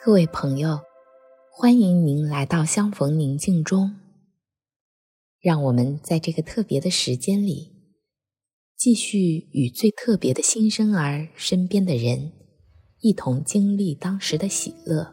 各位朋友，欢迎您来到相逢宁静中。让我们在这个特别的时间里，继续与最特别的新生儿身边的人一同经历当时的喜乐。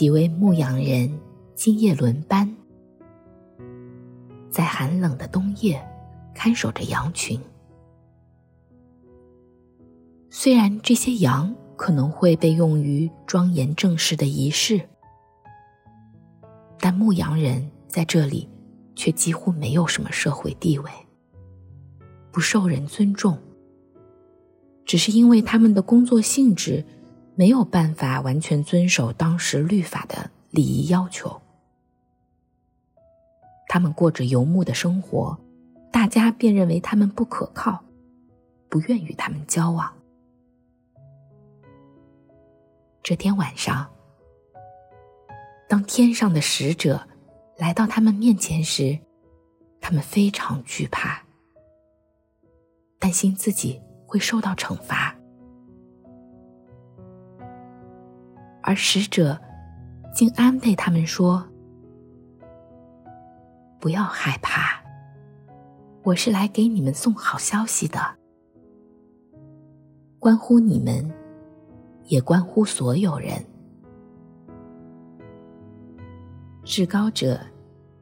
几位牧羊人今夜轮班，在寒冷的冬夜看守着羊群。虽然这些羊可能会被用于庄严正式的仪式，但牧羊人在这里却几乎没有什么社会地位，不受人尊重，只是因为他们的工作性质。没有办法完全遵守当时律法的礼仪要求，他们过着游牧的生活，大家便认为他们不可靠，不愿与他们交往。这天晚上，当天上的使者来到他们面前时，他们非常惧怕，担心自己会受到惩罚。而使者竟安慰他们说：“不要害怕，我是来给你们送好消息的，关乎你们，也关乎所有人。至高者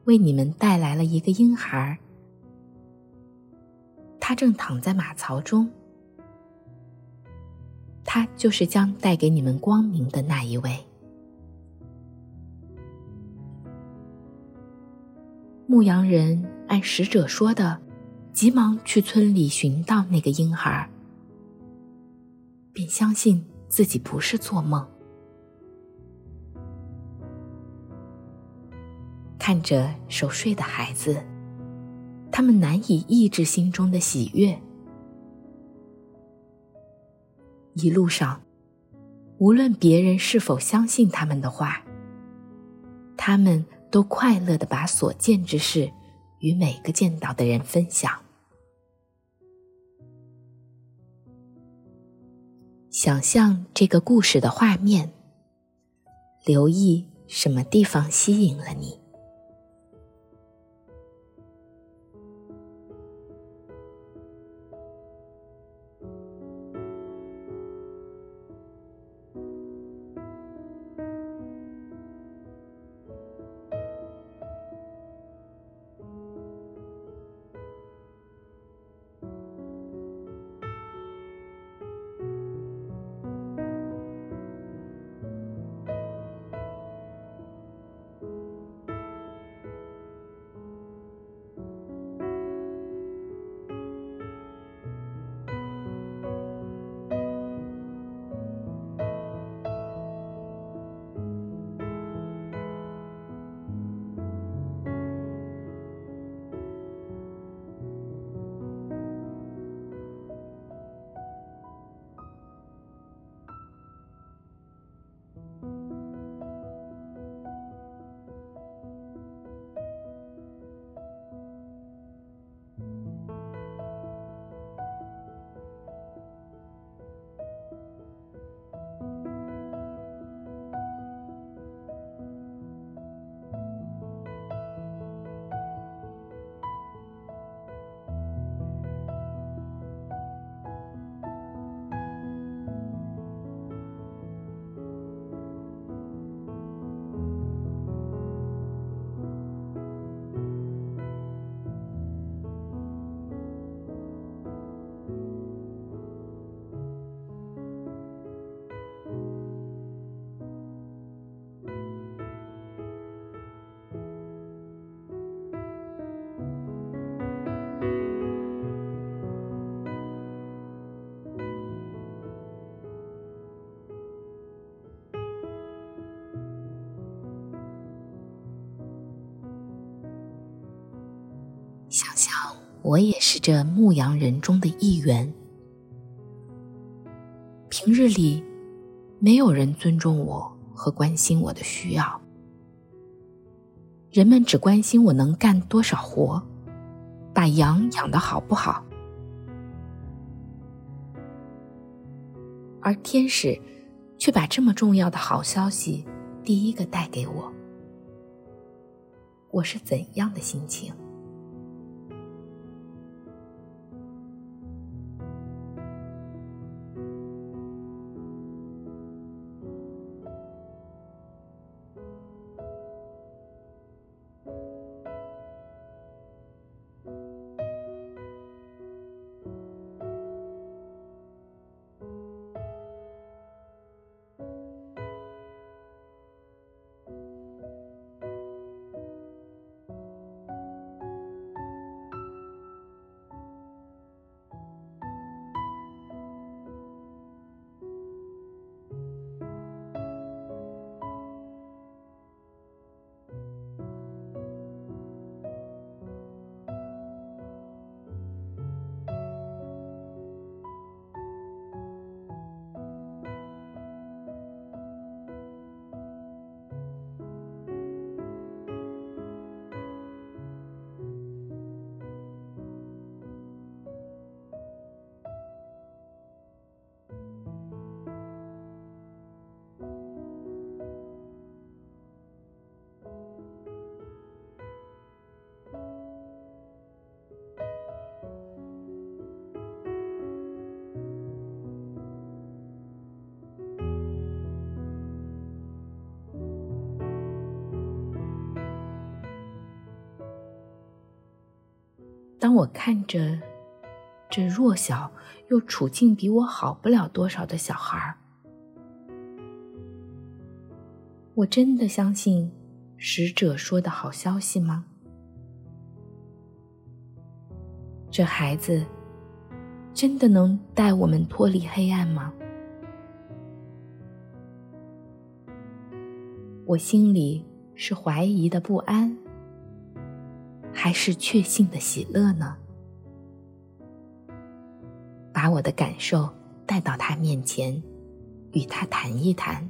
为你们带来了一个婴孩，他正躺在马槽中。”他就是将带给你们光明的那一位。牧羊人按使者说的，急忙去村里寻到那个婴孩，便相信自己不是做梦。看着熟睡的孩子，他们难以抑制心中的喜悦。一路上，无论别人是否相信他们的话，他们都快乐地把所见之事与每个见到的人分享。想象这个故事的画面，留意什么地方吸引了你。我也是这牧羊人中的一员。平日里，没有人尊重我和关心我的需要，人们只关心我能干多少活，把羊养得好不好。而天使却把这么重要的好消息第一个带给我，我是怎样的心情？当我看着这弱小又处境比我好不了多少的小孩儿，我真的相信使者说的好消息吗？这孩子真的能带我们脱离黑暗吗？我心里是怀疑的不安。还是确信的喜乐呢？把我的感受带到他面前，与他谈一谈。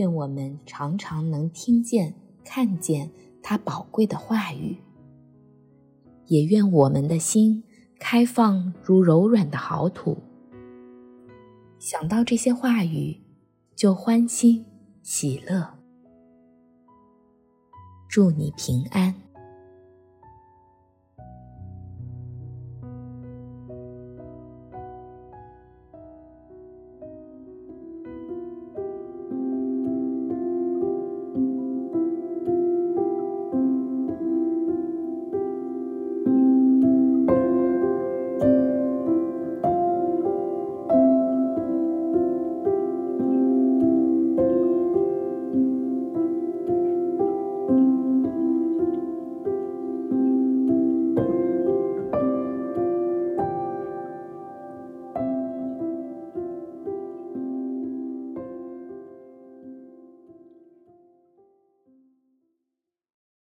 愿我们常常能听见、看见他宝贵的话语，也愿我们的心开放如柔软的好土，想到这些话语就欢欣喜乐。祝你平安。